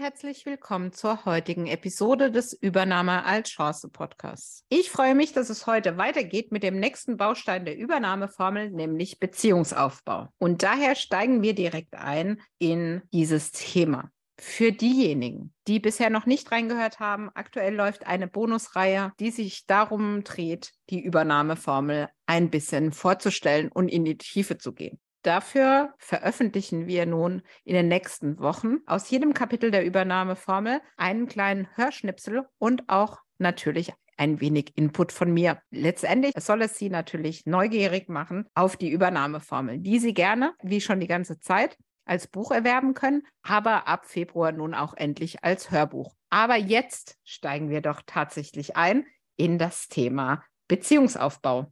Herzlich willkommen zur heutigen Episode des Übernahme als Chance Podcasts. Ich freue mich, dass es heute weitergeht mit dem nächsten Baustein der Übernahmeformel, nämlich Beziehungsaufbau. Und daher steigen wir direkt ein in dieses Thema. Für diejenigen, die bisher noch nicht reingehört haben, aktuell läuft eine Bonusreihe, die sich darum dreht, die Übernahmeformel ein bisschen vorzustellen und in die Tiefe zu gehen. Dafür veröffentlichen wir nun in den nächsten Wochen aus jedem Kapitel der Übernahmeformel einen kleinen Hörschnipsel und auch natürlich ein wenig Input von mir. Letztendlich soll es Sie natürlich neugierig machen auf die Übernahmeformel, die Sie gerne, wie schon die ganze Zeit, als Buch erwerben können, aber ab Februar nun auch endlich als Hörbuch. Aber jetzt steigen wir doch tatsächlich ein in das Thema Beziehungsaufbau.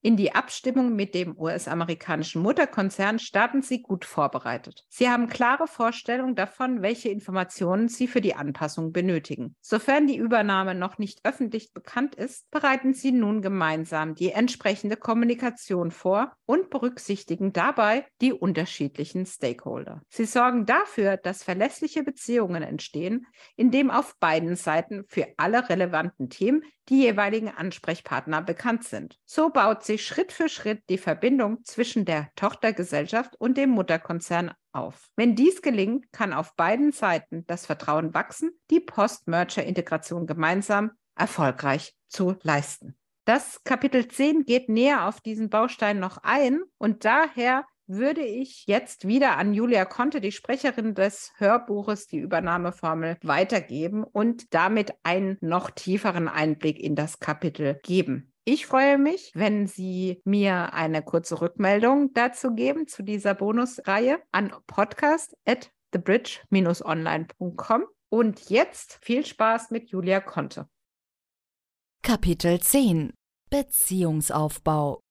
In die Abstimmung mit dem US-amerikanischen Mutterkonzern starten Sie gut vorbereitet. Sie haben klare Vorstellungen davon, welche Informationen Sie für die Anpassung benötigen. Sofern die Übernahme noch nicht öffentlich bekannt ist, bereiten Sie nun gemeinsam die entsprechende Kommunikation vor und berücksichtigen dabei die unterschiedlichen Stakeholder. Sie sorgen dafür, dass verlässliche Beziehungen entstehen, indem auf beiden Seiten für alle relevanten Themen die jeweiligen Ansprechpartner bekannt sind. So baut sich Schritt für Schritt die Verbindung zwischen der Tochtergesellschaft und dem Mutterkonzern auf. Wenn dies gelingt, kann auf beiden Seiten das Vertrauen wachsen, die Post-Merger-Integration gemeinsam erfolgreich zu leisten. Das Kapitel 10 geht näher auf diesen Baustein noch ein und daher würde ich jetzt wieder an Julia Conte, die Sprecherin des Hörbuches, die Übernahmeformel weitergeben und damit einen noch tieferen Einblick in das Kapitel geben. Ich freue mich, wenn Sie mir eine kurze Rückmeldung dazu geben, zu dieser Bonusreihe an podcast@thebridge-online.com. Und jetzt viel Spaß mit Julia Conte. Kapitel 10 Beziehungsaufbau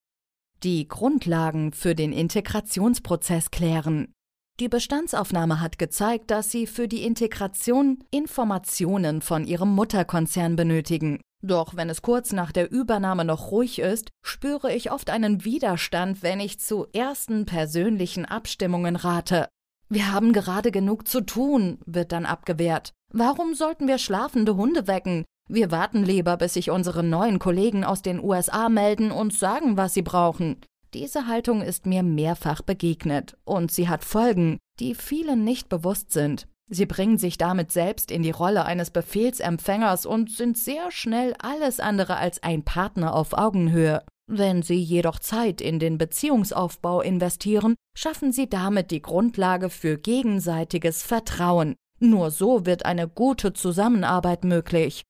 die Grundlagen für den Integrationsprozess klären. Die Bestandsaufnahme hat gezeigt, dass Sie für die Integration Informationen von Ihrem Mutterkonzern benötigen. Doch wenn es kurz nach der Übernahme noch ruhig ist, spüre ich oft einen Widerstand, wenn ich zu ersten persönlichen Abstimmungen rate. Wir haben gerade genug zu tun, wird dann abgewehrt. Warum sollten wir schlafende Hunde wecken? Wir warten lieber, bis sich unsere neuen Kollegen aus den USA melden und sagen, was sie brauchen. Diese Haltung ist mir mehrfach begegnet und sie hat Folgen, die vielen nicht bewusst sind. Sie bringen sich damit selbst in die Rolle eines Befehlsempfängers und sind sehr schnell alles andere als ein Partner auf Augenhöhe. Wenn Sie jedoch Zeit in den Beziehungsaufbau investieren, schaffen Sie damit die Grundlage für gegenseitiges Vertrauen. Nur so wird eine gute Zusammenarbeit möglich.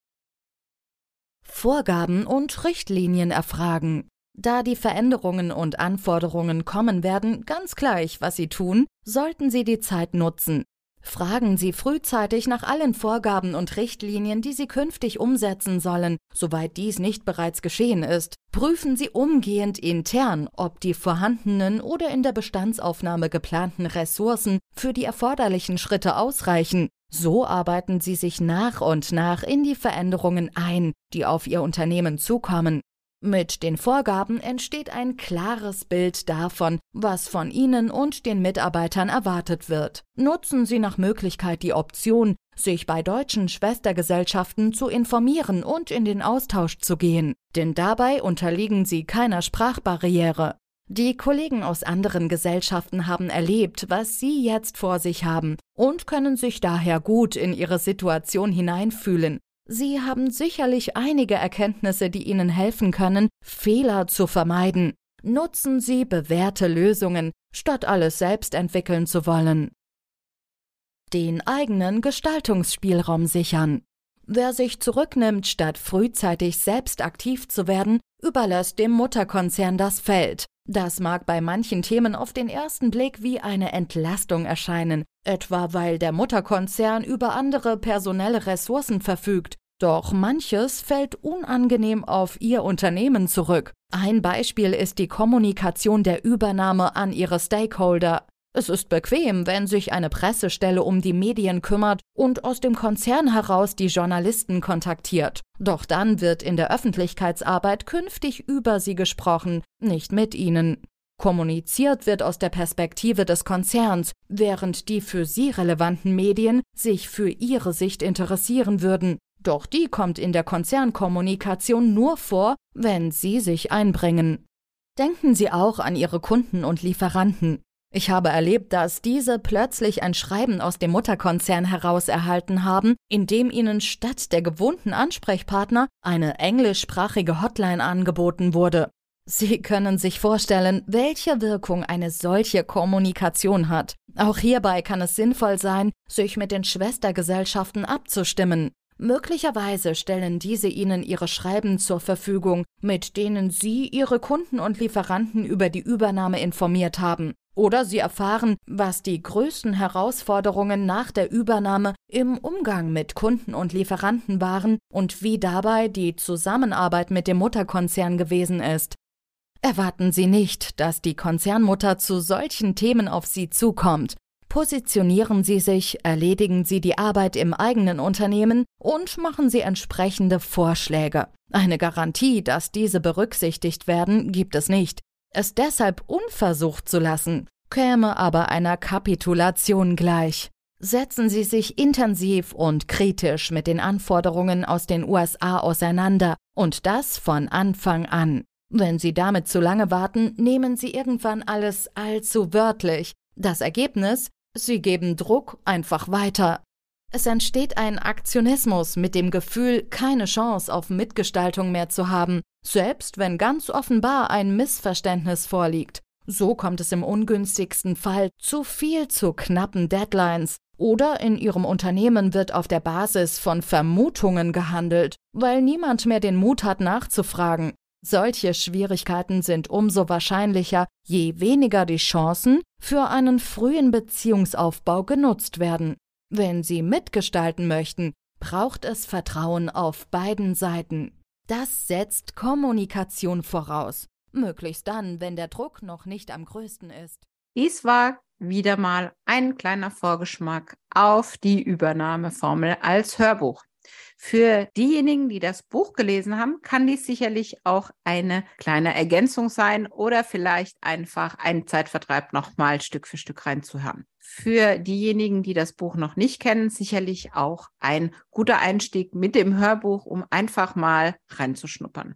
Vorgaben und Richtlinien erfragen. Da die Veränderungen und Anforderungen kommen werden, ganz gleich, was Sie tun, sollten Sie die Zeit nutzen. Fragen Sie frühzeitig nach allen Vorgaben und Richtlinien, die Sie künftig umsetzen sollen, soweit dies nicht bereits geschehen ist. Prüfen Sie umgehend intern, ob die vorhandenen oder in der Bestandsaufnahme geplanten Ressourcen für die erforderlichen Schritte ausreichen. So arbeiten sie sich nach und nach in die Veränderungen ein, die auf ihr Unternehmen zukommen. Mit den Vorgaben entsteht ein klares Bild davon, was von Ihnen und den Mitarbeitern erwartet wird. Nutzen Sie nach Möglichkeit die Option, sich bei deutschen Schwestergesellschaften zu informieren und in den Austausch zu gehen, denn dabei unterliegen Sie keiner Sprachbarriere. Die Kollegen aus anderen Gesellschaften haben erlebt, was Sie jetzt vor sich haben und können sich daher gut in Ihre Situation hineinfühlen. Sie haben sicherlich einige Erkenntnisse, die Ihnen helfen können, Fehler zu vermeiden. Nutzen Sie bewährte Lösungen, statt alles selbst entwickeln zu wollen. Den eigenen Gestaltungsspielraum sichern. Wer sich zurücknimmt, statt frühzeitig selbst aktiv zu werden, überlässt dem Mutterkonzern das Feld. Das mag bei manchen Themen auf den ersten Blick wie eine Entlastung erscheinen, etwa weil der Mutterkonzern über andere personelle Ressourcen verfügt. Doch manches fällt unangenehm auf Ihr Unternehmen zurück. Ein Beispiel ist die Kommunikation der Übernahme an Ihre Stakeholder. Es ist bequem, wenn sich eine Pressestelle um die Medien kümmert und aus dem Konzern heraus die Journalisten kontaktiert. Doch dann wird in der Öffentlichkeitsarbeit künftig über sie gesprochen, nicht mit ihnen. Kommuniziert wird aus der Perspektive des Konzerns, während die für sie relevanten Medien sich für ihre Sicht interessieren würden. Doch die kommt in der Konzernkommunikation nur vor, wenn sie sich einbringen. Denken Sie auch an Ihre Kunden und Lieferanten. Ich habe erlebt, dass diese plötzlich ein Schreiben aus dem Mutterkonzern heraus erhalten haben, in dem ihnen statt der gewohnten Ansprechpartner eine englischsprachige Hotline angeboten wurde. Sie können sich vorstellen, welche Wirkung eine solche Kommunikation hat. Auch hierbei kann es sinnvoll sein, sich mit den Schwestergesellschaften abzustimmen. Möglicherweise stellen diese Ihnen Ihre Schreiben zur Verfügung, mit denen Sie Ihre Kunden und Lieferanten über die Übernahme informiert haben. Oder sie erfahren, was die größten Herausforderungen nach der Übernahme im Umgang mit Kunden und Lieferanten waren und wie dabei die Zusammenarbeit mit dem Mutterkonzern gewesen ist. Erwarten Sie nicht, dass die Konzernmutter zu solchen Themen auf Sie zukommt. Positionieren Sie sich, erledigen Sie die Arbeit im eigenen Unternehmen und machen Sie entsprechende Vorschläge. Eine Garantie, dass diese berücksichtigt werden, gibt es nicht. Es deshalb unversucht zu lassen, käme aber einer Kapitulation gleich. Setzen Sie sich intensiv und kritisch mit den Anforderungen aus den USA auseinander und das von Anfang an. Wenn Sie damit zu lange warten, nehmen Sie irgendwann alles allzu wörtlich. Das Ergebnis? Sie geben Druck einfach weiter. Es entsteht ein Aktionismus mit dem Gefühl, keine Chance auf Mitgestaltung mehr zu haben, selbst wenn ganz offenbar ein Missverständnis vorliegt. So kommt es im ungünstigsten Fall zu viel zu knappen Deadlines oder in Ihrem Unternehmen wird auf der Basis von Vermutungen gehandelt, weil niemand mehr den Mut hat nachzufragen. Solche Schwierigkeiten sind umso wahrscheinlicher, je weniger die Chancen für einen frühen Beziehungsaufbau genutzt werden. Wenn Sie mitgestalten möchten, braucht es Vertrauen auf beiden Seiten. Das setzt Kommunikation voraus, möglichst dann, wenn der Druck noch nicht am größten ist. Dies war wieder mal ein kleiner Vorgeschmack auf die Übernahmeformel als Hörbuch. Für diejenigen, die das Buch gelesen haben, kann dies sicherlich auch eine kleine Ergänzung sein oder vielleicht einfach ein Zeitvertreib nochmal Stück für Stück reinzuhören. Für diejenigen, die das Buch noch nicht kennen, sicherlich auch ein guter Einstieg mit dem Hörbuch, um einfach mal reinzuschnuppern.